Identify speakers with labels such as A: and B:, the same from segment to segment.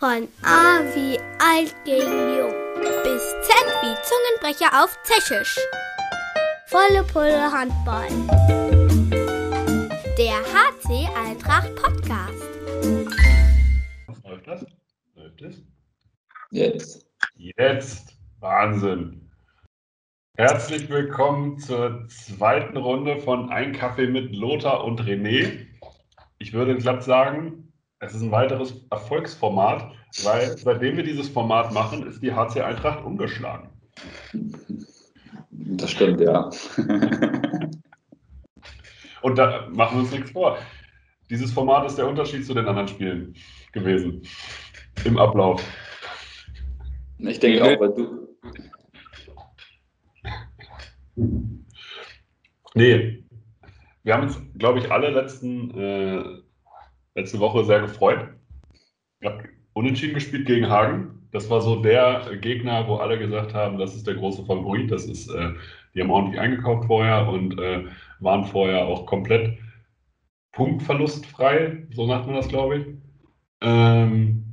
A: Von A wie alt gegen jung bis Z wie Zungenbrecher auf Tschechisch. Volle Pulle Handball. Der HC Eintracht Podcast.
B: Läuft das? Läuft es?
C: Jetzt.
B: Jetzt. Wahnsinn. Herzlich willkommen zur zweiten Runde von Ein Kaffee mit Lothar und René. Ich würde glatt sagen, es ist ein weiteres Erfolgsformat, weil seitdem wir dieses Format machen, ist die HC Eintracht umgeschlagen.
C: Das stimmt, ja.
B: Und da machen wir uns nichts vor. Dieses Format ist der Unterschied zu den anderen Spielen gewesen im Ablauf.
C: Ich denke auch, weil du.
B: Nee, wir haben uns, glaube ich, alle letzten äh, letzte Woche sehr gefreut. Ich habe unentschieden gespielt gegen Hagen. Das war so der Gegner, wo alle gesagt haben, das ist der große Favorit. Das ist, äh, die haben ordentlich eingekauft vorher und äh, waren vorher auch komplett punktverlustfrei, so sagt man das, glaube ich. Ähm,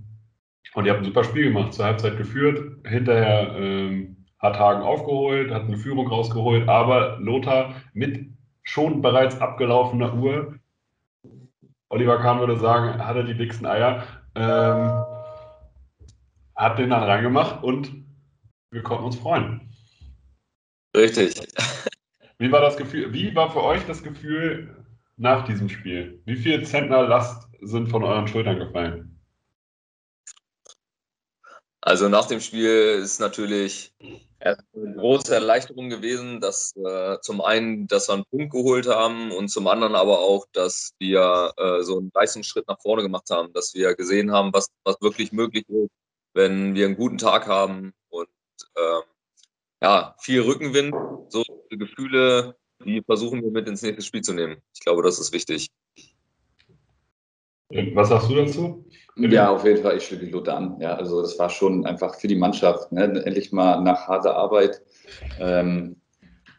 B: und die haben ein super Spiel gemacht, zur Halbzeit geführt. Hinterher ähm, hat Hagen aufgeholt, hat eine Führung rausgeholt, aber Lothar mit schon bereits abgelaufener Uhr Oliver Kahn würde sagen, hatte die dicksten Eier, ähm, hat den dann reingemacht und wir konnten uns freuen.
C: Richtig.
B: Wie war das Gefühl, wie war für euch das Gefühl nach diesem Spiel? Wie viel Zentner Last sind von euren Schultern gefallen?
D: Also nach dem Spiel ist natürlich eine große Erleichterung gewesen, dass äh, zum einen, dass wir einen Punkt geholt haben und zum anderen aber auch, dass wir äh, so einen Leistungsschritt nach vorne gemacht haben, dass wir gesehen haben, was, was wirklich möglich ist, wenn wir einen guten Tag haben und äh, ja, viel Rückenwind, so Gefühle, die versuchen wir mit ins nächste Spiel zu nehmen. Ich glaube, das ist wichtig.
B: Was sagst du dazu?
C: Ja, auf jeden Fall, ich schließe Lothar an. Ja, also das war schon einfach für die Mannschaft. Ne? Endlich mal nach harter Arbeit. Ähm,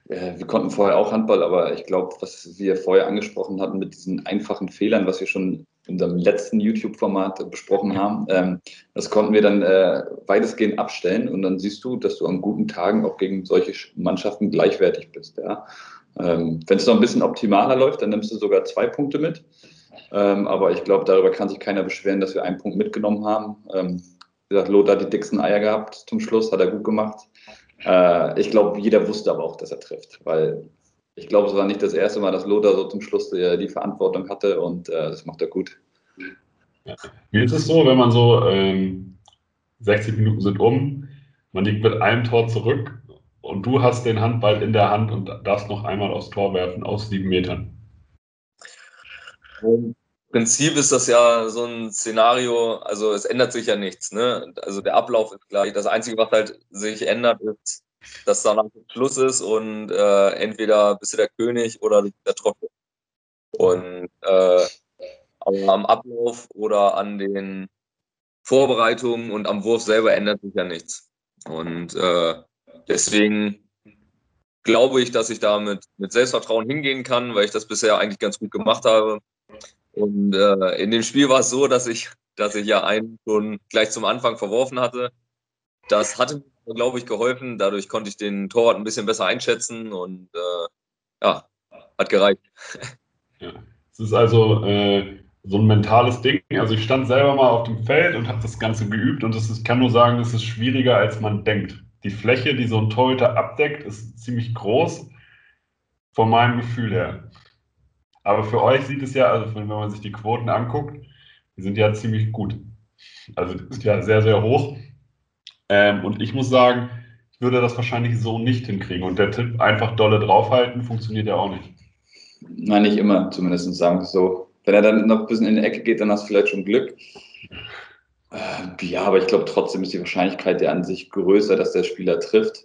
C: wir konnten vorher auch Handball, aber ich glaube, was wir vorher angesprochen hatten mit diesen einfachen Fehlern, was wir schon in unserem letzten YouTube-Format besprochen haben, ähm, das konnten wir dann äh, weitestgehend abstellen und dann siehst du, dass du an guten Tagen auch gegen solche Mannschaften gleichwertig bist. Ja? Ähm, Wenn es noch ein bisschen optimaler läuft, dann nimmst du sogar zwei Punkte mit. Ähm, aber ich glaube, darüber kann sich keiner beschweren, dass wir einen Punkt mitgenommen haben. Ähm, wie gesagt, Lothar hat die dicksten Eier gehabt zum Schluss, hat er gut gemacht. Äh, ich glaube, jeder wusste aber auch, dass er trifft, weil ich glaube, es war nicht das erste Mal, dass Lothar so zum Schluss die, die Verantwortung hatte und äh, das macht er gut.
B: Ja. Wie ist es so, wenn man so ähm, 60 Minuten sind um, man liegt mit einem Tor zurück und du hast den Handball in der Hand und darfst noch einmal aufs Tor werfen aus sieben Metern?
D: Im Prinzip ist das ja so ein Szenario, also es ändert sich ja nichts. Ne? Also der Ablauf ist gleich. Das Einzige, was halt sich ändert, ist, dass danach Schluss ist und äh, entweder bist du der König oder der Trottel. Und äh, am Ablauf oder an den Vorbereitungen und am Wurf selber ändert sich ja nichts. Und äh, deswegen glaube ich, dass ich da mit, mit Selbstvertrauen hingehen kann, weil ich das bisher eigentlich ganz gut gemacht habe. Und äh, in dem Spiel war es so, dass ich, dass ich ja einen schon gleich zum Anfang verworfen hatte. Das hatte mir, glaube ich, geholfen. Dadurch konnte ich den Torwart ein bisschen besser einschätzen und äh, ja, hat gereicht.
B: Ja. Es ist also äh, so ein mentales Ding. Also ich stand selber mal auf dem Feld und habe das Ganze geübt und es ist, kann nur sagen, es ist schwieriger, als man denkt. Die Fläche, die so ein Torhüter abdeckt, ist ziemlich groß, von meinem Gefühl her. Aber für euch sieht es ja, also wenn man sich die Quoten anguckt, die sind ja ziemlich gut. Also die sind ja sehr, sehr hoch. Ähm, und ich muss sagen, ich würde das wahrscheinlich so nicht hinkriegen. Und der Tipp, einfach dolle draufhalten, funktioniert ja auch nicht.
C: Nein, nicht immer, zumindest sagen wir so. Wenn er dann noch ein bisschen in die Ecke geht, dann hast du vielleicht schon Glück. Äh, ja, aber ich glaube trotzdem ist die Wahrscheinlichkeit ja an sich größer, dass der Spieler trifft.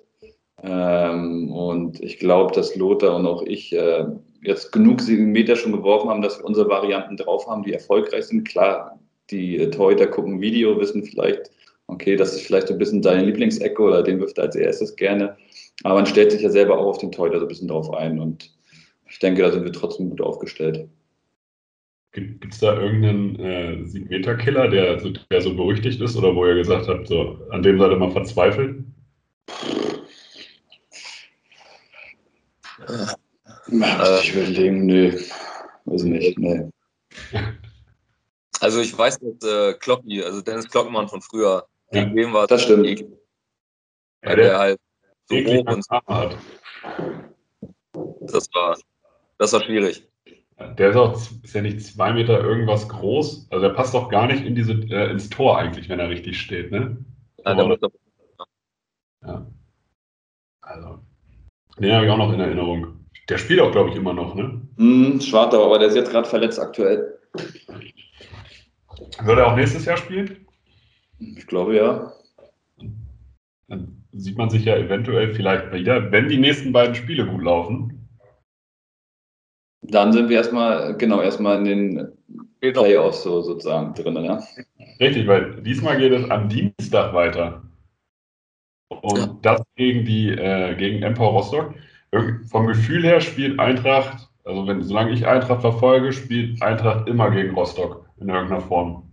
C: Ähm, und ich glaube, dass Lothar und auch ich äh, jetzt genug Meter schon geworfen haben, dass wir unsere Varianten drauf haben, die erfolgreich sind. Klar, die äh, Torhüter gucken Video, wissen vielleicht, okay, das ist vielleicht ein bisschen deine Lieblingsecke oder den wirft er als erstes gerne. Aber man stellt sich ja selber auch auf den Torhüter so ein bisschen drauf ein und ich denke, da sind wir trotzdem gut aufgestellt.
B: Gibt es da irgendeinen äh, Siegmeter-Killer, der, so- der so berüchtigt ist oder wo ihr gesagt habt, so, an dem seid ihr mal verzweifelt?
C: Ja, ich überlegen, nö. Weiß nicht, nee.
D: Also ich weiß, dass äh, Klocki, also Dennis Klockmann von früher,
B: Ja,
D: gegen den war
C: das stimmt.
D: eklig,
B: Ja,
D: weil
B: der
D: der halt so hoch und
B: hat.
D: das war, das war schwierig.
B: Der ist auch, ist ja nicht zwei Meter irgendwas groß. Also der passt doch gar nicht in diese, äh, ins Tor eigentlich, wenn er richtig steht, ne?
D: Ja, der muss
B: Ja. Also, den habe ich auch noch in Erinnerung. Der spielt auch, glaube ich, immer noch, ne?
C: Hm, Schwartau, aber der ist jetzt gerade verletzt aktuell.
B: Wird er auch nächstes Jahr spielen?
C: Ich glaube ja.
B: Dann sieht man sich ja eventuell vielleicht wieder, wenn die nächsten beiden Spiele gut laufen.
C: Dann sind wir erstmal, genau, erstmal in den. Playoffs so, sozusagen drin, ja.
B: Richtig, weil diesmal geht es am Dienstag weiter. Und
D: Ja.
B: das gegen die, äh, gegen Empor Rostock. Vom Gefühl her spielt Eintracht, also wenn, solange ich Eintracht verfolge, spielt Eintracht immer gegen Rostock in irgendeiner Form.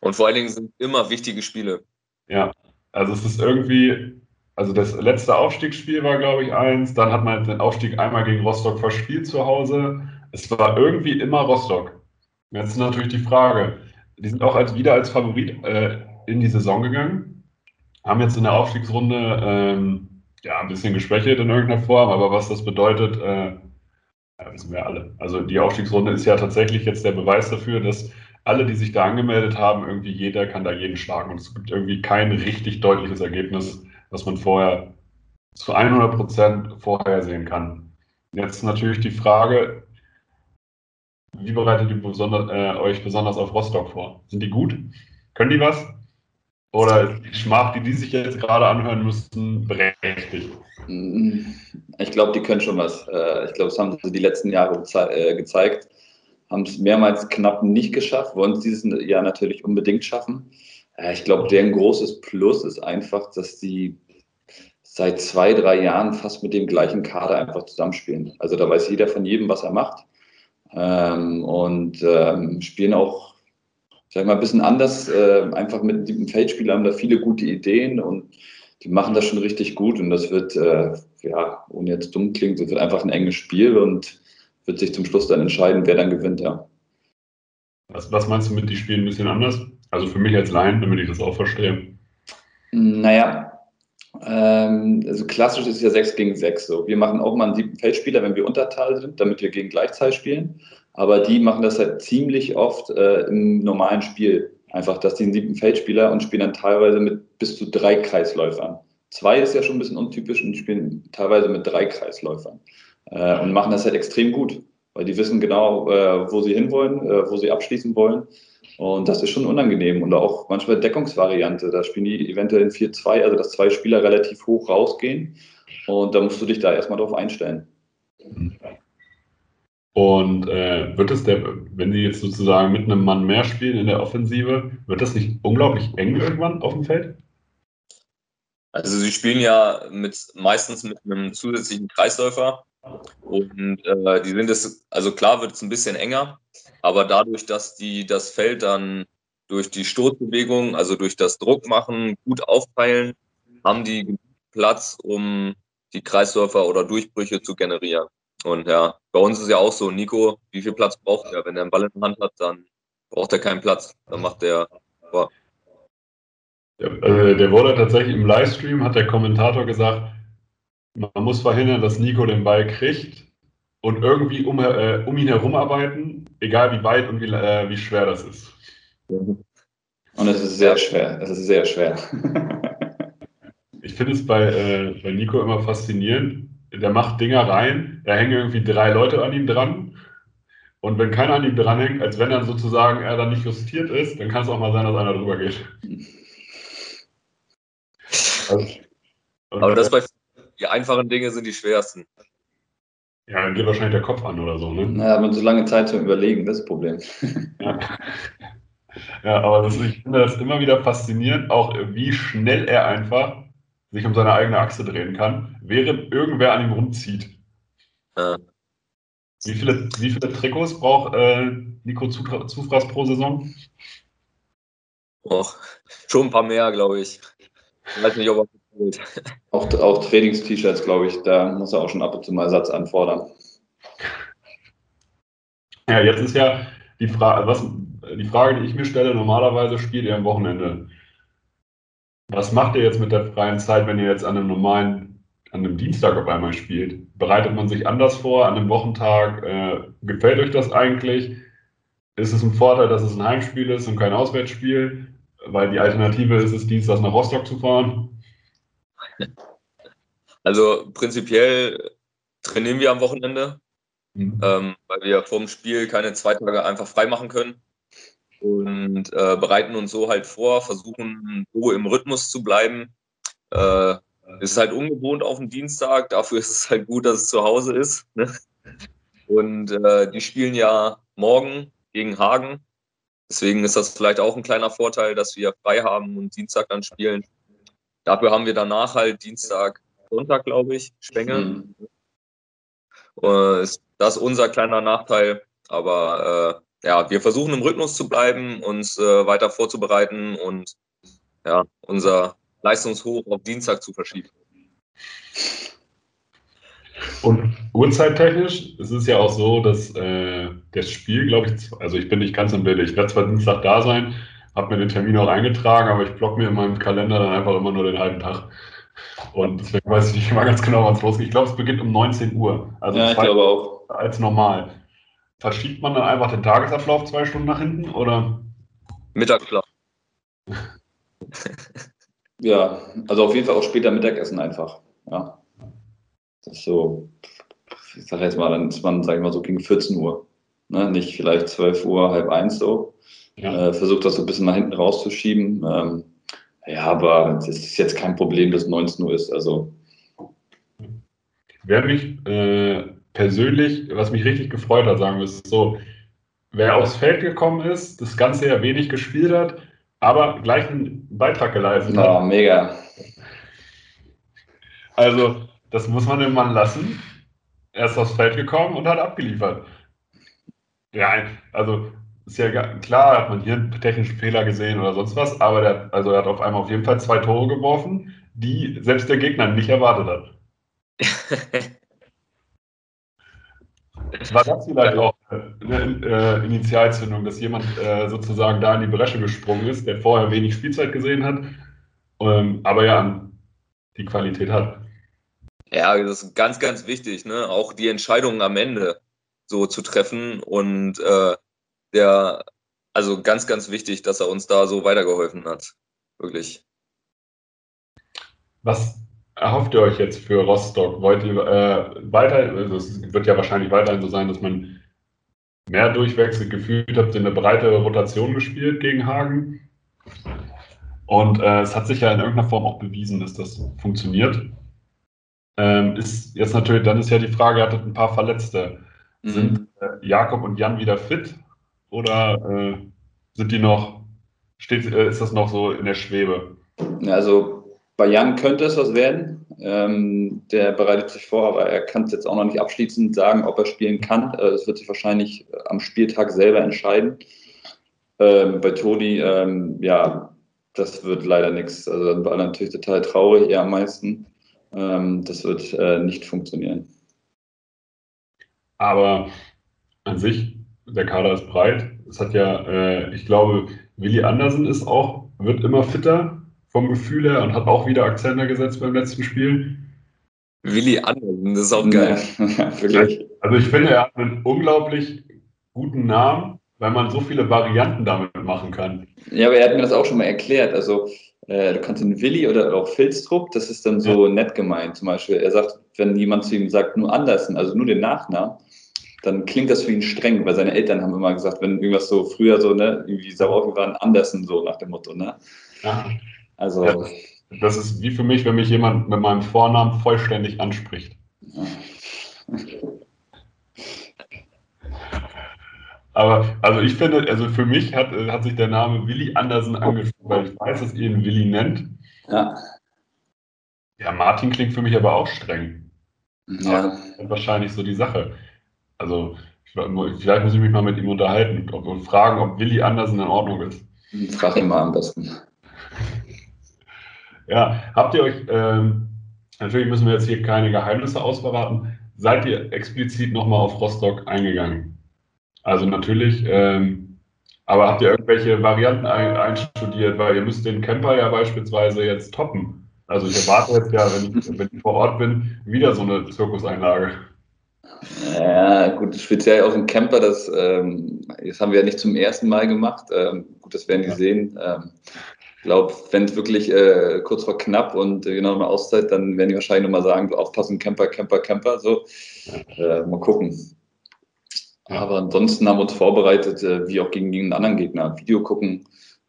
D: Und vor allen Dingen sind immer wichtige Spiele.
B: Ja, also es ist irgendwie, also das letzte Aufstiegsspiel war, glaube ich, eins. Dann hat man den Aufstieg einmal gegen Rostock verspielt zu Hause. Es war irgendwie immer Rostock. Jetzt ist natürlich die Frage, die sind auch als, wieder als Favorit äh, in die Saison gegangen, haben jetzt in der Aufstiegsrunde ähm, ja, ein bisschen geschwächelt in irgendeiner Form, aber was das bedeutet, äh, ja, wissen wir alle. Also die Aufstiegsrunde ist ja tatsächlich jetzt der Beweis dafür, dass alle, die sich da angemeldet haben, irgendwie jeder kann da jeden schlagen und es gibt irgendwie kein richtig deutliches Ergebnis, was man vorher zu 100 Prozent vorhersehen kann. Jetzt natürlich die Frage, wie bereitet ihr besonder, äh, euch besonders auf Rostock vor? Sind die gut? Können die was? Oder die Schmach, die die sich jetzt gerade anhören müssten, berechtigt?
C: Hm, Ich glaube, die können schon was. Äh, Ich glaube, das haben sie die letzten Jahre äh, gezeigt. Haben es mehrmals knapp nicht geschafft, wollen es dieses Jahr natürlich unbedingt schaffen. Äh, Ich glaube, deren großes Plus ist einfach, dass die seit zwei, drei Jahren fast mit dem gleichen Kader einfach zusammenspielen. Also da weiß jeder von jedem, was er macht. Ähm, und ähm, spielen auch, sag ich mal, ein bisschen anders. Äh, einfach mit dem Feldspieler haben da viele gute Ideen und die machen das schon richtig gut. Und das wird, äh, ja, ohne jetzt dumm klingt, das wird einfach ein enges Spiel und wird sich zum Schluss dann entscheiden, wer dann gewinnt, ja.
B: Was, was meinst du mit, die spielen ein bisschen anders? Also für mich als Laien, damit ich das auch verstehe.
C: Naja, ähm, also klassisch ist es ja 6 gegen 6 so. Wir machen auch mal einen siebten Feldspieler, wenn wir Untertal sind, damit wir gegen Gleichzahl spielen. Aber die machen das halt ziemlich oft äh, im normalen Spiel. Einfach, dass die einen siebten Feldspieler und spielen dann teilweise mit bis zu drei Kreisläufern. Zwei ist ja schon ein bisschen untypisch und die spielen teilweise mit drei Kreisläufern. Äh, und machen das halt extrem gut, weil die wissen genau, äh, wo sie hinwollen, äh, wo sie abschließen wollen. Und das ist schon unangenehm. Und auch manchmal Deckungsvariante. Da spielen die eventuell in 4-2, also dass zwei Spieler relativ hoch rausgehen. Und da musst du dich da erstmal drauf einstellen.
B: Und äh, wird es der, wenn die jetzt sozusagen mit einem Mann mehr spielen in der Offensive, wird das nicht unglaublich eng irgendwann auf dem Feld?
D: Also sie spielen ja mit meistens mit einem zusätzlichen Kreisläufer und äh, die sind es, also klar wird es ein bisschen enger, aber dadurch, dass die das Feld dann durch die Stoßbewegung, also durch das Druckmachen gut aufteilen, haben die Platz, um die Kreisläufer oder Durchbrüche zu generieren. Und ja, bei uns ist ja auch so, Nico, wie viel Platz braucht er? Wenn er einen Ball in der Hand hat, dann braucht er keinen Platz. Dann macht er
B: Ja, äh, der wurde tatsächlich im Livestream, hat der Kommentator gesagt, man muss verhindern, dass Nico den Ball kriegt und irgendwie um, äh, um ihn herum arbeiten, egal wie weit und wie, äh, wie schwer das ist.
C: Und es ist sehr schwer. Es ist sehr schwer.
B: Ich finde es bei, äh, bei Nico immer faszinierend. Der macht Dinger rein, da hängen irgendwie drei Leute an ihm dran. Und wenn keiner an ihm dranhängt, als wenn dann sozusagen er dann nicht justiert ist, dann kann es auch mal sein, dass einer drüber geht. Also,
D: aber das bei die einfachen Dinge sind die schwersten.
B: ja, dann geht wahrscheinlich der Kopf an oder so, ne?
C: naja, man hat so lange Zeit zum Überlegen, das ist das Problem.
B: Ja, ja aber das, ich finde das immer wieder faszinierend, auch wie schnell er einfach sich um seine eigene Achse drehen kann, während irgendwer an ihm rumzieht.
D: Ja.
B: Wie viele, wie viele Trikots braucht äh, Nico Zufraß pro Saison?
D: Och, schon ein paar mehr, glaube ich. Ich weiß nicht, ob er.
C: Auch, auch Trainings-T-Shirts, glaube ich, da muss er auch schon ab und zu mal Satz anfordern.
B: Ja, jetzt ist ja die Frage, was, die Frage, die ich mir stelle, normalerweise spielt ihr am Wochenende. Was macht ihr jetzt mit der freien Zeit, wenn ihr jetzt an einem normalen, an einem Dienstag auf einmal spielt? Bereitet man sich anders vor, an einem Wochentag? Äh, gefällt euch das eigentlich? Ist es ein Vorteil, dass es ein Heimspiel ist und kein Auswärtsspiel? Weil die Alternative ist es, Dienstag nach Rostock zu fahren.
D: Also prinzipiell trainieren wir am Wochenende, mhm. ähm, weil wir vorm Spiel keine zwei Tage einfach frei machen können und äh, bereiten uns so halt vor, versuchen so im Rhythmus zu bleiben. Äh, es ist halt ungewohnt auf dem Dienstag, dafür ist es halt gut, dass es zu Hause ist. Ne? Und äh, die spielen ja morgen gegen Hagen. Deswegen ist das vielleicht auch ein kleiner Vorteil, dass wir frei haben und Dienstag dann spielen. Dafür haben wir danach halt Dienstag, Sonntag, glaube ich, Spenge. Mhm. das ist unser kleiner Nachteil. Aber äh, ja, wir versuchen im Rhythmus zu bleiben, uns äh, weiter vorzubereiten und ja, unser Leistungshoch auf Dienstag zu verschieben.
B: Und uhrzeittechnisch ist es ja auch so, dass äh, das Spiel, glaube ich, also ich bin nicht ganz im Bild, ich werde zwar Dienstag da sein, habe mir den Termin auch eingetragen, aber ich block mir in meinem Kalender dann einfach immer nur den halben Tag. Und deswegen weiß ich nicht immer ganz genau, wann es losgeht. Ich glaube, es beginnt um 19 Uhr.
C: Also ja, ich glaube auch.
B: Als normal. Verschiebt man dann einfach den Tagesablauf zwei Stunden nach hinten oder?
D: Mittagsschlaf.
C: ja, also auf jeden Fall auch später Mittagessen einfach. Ja. Das ist so, ich sage jetzt mal, dann ist man, sage ich mal, so gegen 14 Uhr. Ne? Nicht vielleicht 12 Uhr, halb eins so. Ja. Äh, versucht das so ein bisschen nach hinten rauszuschieben. Ähm, ja, aber das ist jetzt kein Problem, dass 19 Uhr ist. Also.
B: Wer mich äh, persönlich, was mich richtig gefreut hat, sagen wir es so, wer aufs Feld gekommen ist, das Ganze ja wenig gespielt hat, aber gleich einen Beitrag geleistet
C: hat. Ja, mega.
B: Also, das muss man dem Mann lassen. Er ist aufs Feld gekommen und hat abgeliefert. Ja, also ist ja klar, hat man hier einen technischen Fehler gesehen oder sonst was, aber der, also er hat auf einmal auf jeden Fall zwei Tore geworfen, die selbst der Gegner nicht erwartet hat. War das vielleicht auch eine äh, Initialzündung, dass jemand äh, sozusagen da in die Bresche gesprungen ist, der vorher wenig Spielzeit gesehen hat, ähm, aber ja die Qualität hat?
D: Ja, das ist ganz, ganz wichtig, ne? auch die Entscheidungen am Ende so zu treffen und äh, der, also ganz, ganz wichtig, dass er uns da so weitergeholfen hat. Wirklich.
B: Was erhofft ihr euch jetzt für Rostock? Wollt ihr äh, weiter, also es wird ja wahrscheinlich weiterhin so sein, dass man mehr Durchwechsel gefühlt habt, in eine breite Rotation gespielt gegen Hagen. Und äh, es hat sich ja in irgendeiner Form auch bewiesen, dass das funktioniert. Ähm, ist jetzt natürlich, dann ist ja die Frage, ihr hattet ein paar Verletzte. Mhm. Sind äh, Jakob und Jan wieder fit? Oder äh, sind die noch, steht, äh, ist das noch so in der Schwebe?
C: Also bei Jan könnte es was werden. Ähm, der bereitet sich vor, aber er kann es jetzt auch noch nicht abschließend sagen, ob er spielen kann. Äh, es wird sich wahrscheinlich am Spieltag selber entscheiden. Ähm, bei Toni, ähm, ja, das wird leider nichts. Also dann war natürlich total traurig, eher am meisten. Ähm, das wird äh, nicht funktionieren.
B: Aber an sich der Kader ist breit. Es hat ja, äh, ich glaube, Willi Andersen ist auch, wird immer fitter vom Gefühl her und hat auch wieder Akzente gesetzt beim letzten Spiel.
D: Willi Andersen, das ist auch geil.
B: Wirklich. Also ich finde, er hat einen unglaublich guten Namen, weil man so viele Varianten damit machen kann.
C: Ja, aber er hat mir das auch schon mal erklärt. Also äh, du kannst den Willi oder auch Filstrup, das ist dann so ja. nett gemeint. Zum Beispiel, er sagt, wenn jemand zu ihm sagt, nur Andersen, also nur den Nachnamen, dann klingt das für ihn streng, weil seine Eltern haben immer gesagt, wenn irgendwas so früher so, ne, irgendwie sauer waren, Andersen so nach dem Motto, ne?
B: Ja. Also. Ja, das ist wie für mich, wenn mich jemand mit meinem Vornamen vollständig anspricht. Ja. Aber also ich finde, also für mich hat, hat sich der Name Willi Andersen angefühlt, weil ich weiß, dass ihr ihn Willi nennt.
C: Ja.
B: Ja, Martin klingt für mich aber auch streng.
C: Ja.
B: wahrscheinlich so die Sache. Also Vielleicht muss ich mich mal mit ihm unterhalten und fragen, ob Willi Andersen in Ordnung ist.
C: Frag ihn mal am besten.
B: Ja, habt ihr euch, ähm, natürlich müssen wir jetzt hier keine Geheimnisse ausverraten, seid ihr explizit nochmal auf Rostock eingegangen? Also natürlich, ähm, aber habt ihr irgendwelche Varianten ein, einstudiert, weil ihr müsst den Camper ja beispielsweise jetzt toppen. Also ich erwarte jetzt ja, wenn ich, wenn ich vor Ort bin, wieder so eine Zirkuseinlage.
C: Ja, gut, speziell auf dem Camper, das, ähm, das haben wir ja nicht zum ersten Mal gemacht. Ähm, gut, das werden die ja. sehen. Ähm, glaube, wenn es wirklich äh, kurz vor knapp und äh, genau eine Auszeit, dann werden die wahrscheinlich nochmal sagen, aufpassen, Camper, Camper, Camper. So, äh, mal gucken. Aber ansonsten haben wir uns vorbereitet, äh, wie auch gegen jeden anderen Gegner. Video gucken.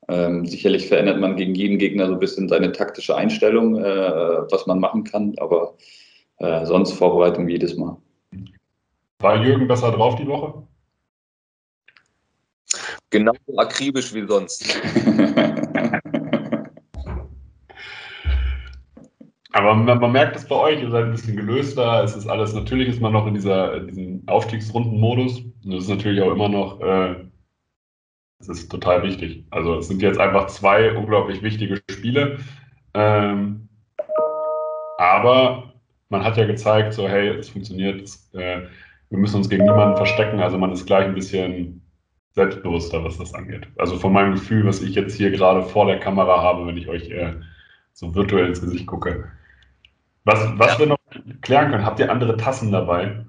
C: Ähm, sicherlich verändert man gegen jeden Gegner so ein bisschen seine taktische Einstellung, äh, was man machen kann. Aber äh, sonst Vorbereitung wie jedes Mal.
B: War Jürgen besser drauf die Woche?
D: Genau akribisch wie sonst.
B: man, man, merkt es bei euch, ihr seid ein bisschen gelöster. Es ist alles, natürlich ist man noch in dieser, in diesem Aufstiegsrunden-Modus. Und das ist natürlich auch immer noch, äh, das ist total wichtig. Also es sind jetzt einfach zwei unglaublich wichtige Spiele. Ähm, aber man hat ja gezeigt, so hey, es funktioniert. Es, äh, wir müssen uns gegen niemanden verstecken. Also man ist gleich ein bisschen selbstbewusster, was das angeht. Also von meinem Gefühl, was ich jetzt hier gerade vor der Kamera habe, wenn ich euch äh, so virtuell ins Gesicht gucke. Was, was ja. wir noch klären können, habt ihr andere Tassen dabei?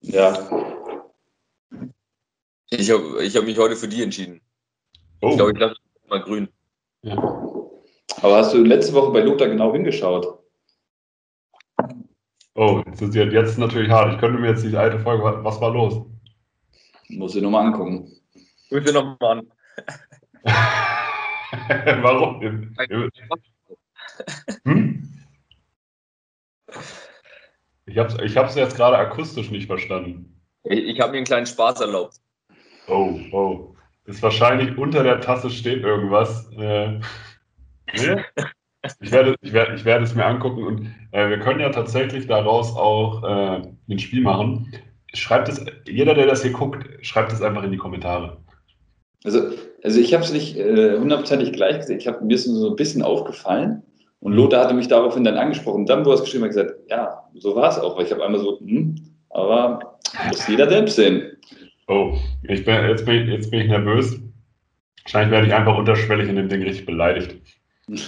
C: Ja.
D: Ich habe ich hab mich heute für die entschieden. Oh. Ich glaube, ich lasse mal grün.
C: Ja. Aber hast du letzte Woche bei Lothar genau hingeschaut?
B: Oh, jetzt ist, jetzt natürlich hart. Ich könnte mir jetzt die alte Folge, was war los?
C: Muss ich nochmal angucken.
D: Guck dir nochmal an.
B: Warum? Hm? Ich habe es ich jetzt gerade akustisch nicht verstanden.
D: Ich, ich habe mir einen kleinen Spaß erlaubt.
B: Oh, oh. Ist wahrscheinlich unter der Tasse steht irgendwas. Äh, nee? Ich werde, ich, werde, ich werde es mir angucken und äh, wir können ja tatsächlich daraus auch äh, ein Spiel machen. Schreibt es, jeder, der das hier guckt, schreibt es einfach in die Kommentare.
C: Also, also ich habe es nicht äh, hundertprozentig gleich gesehen. Ich habe mir so ein bisschen aufgefallen und Lothar hatte mich daraufhin dann angesprochen. Dann, wo er es geschrieben hat, gesagt, ja, so war es auch. Weil ich habe einmal so, hm, aber muss jeder selbst sehen.
B: Oh, ich bin, jetzt, bin, jetzt bin ich nervös. Wahrscheinlich werde ich einfach unterschwellig in dem Ding richtig beleidigt.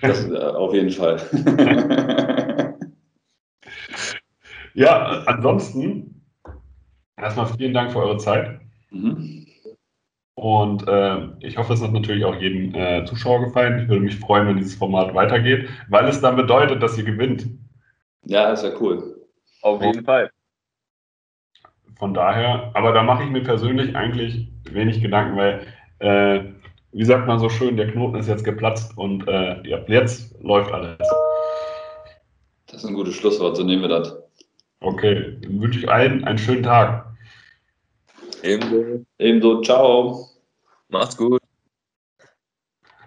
C: Das, äh, auf jeden Fall.
B: ja, ansonsten erstmal vielen Dank für eure Zeit. Mhm. Und äh, ich hoffe, es hat natürlich auch jedem äh, Zuschauer gefallen. Ich würde mich freuen, wenn dieses Format weitergeht, weil es dann bedeutet, dass ihr gewinnt.
C: Ja, ist ja cool.
D: Auf jeden Fall.
B: Von daher, aber da mache ich mir persönlich eigentlich wenig Gedanken, weil äh, wie sagt man so schön, der Knoten ist jetzt geplatzt und äh, ja, jetzt läuft alles.
C: Das ist ein gutes Schlusswort, so nehmen wir das.
B: Okay, dann wünsche ich allen einen schönen Tag.
C: Ebenso. Ebenso, ciao.
D: Macht's gut.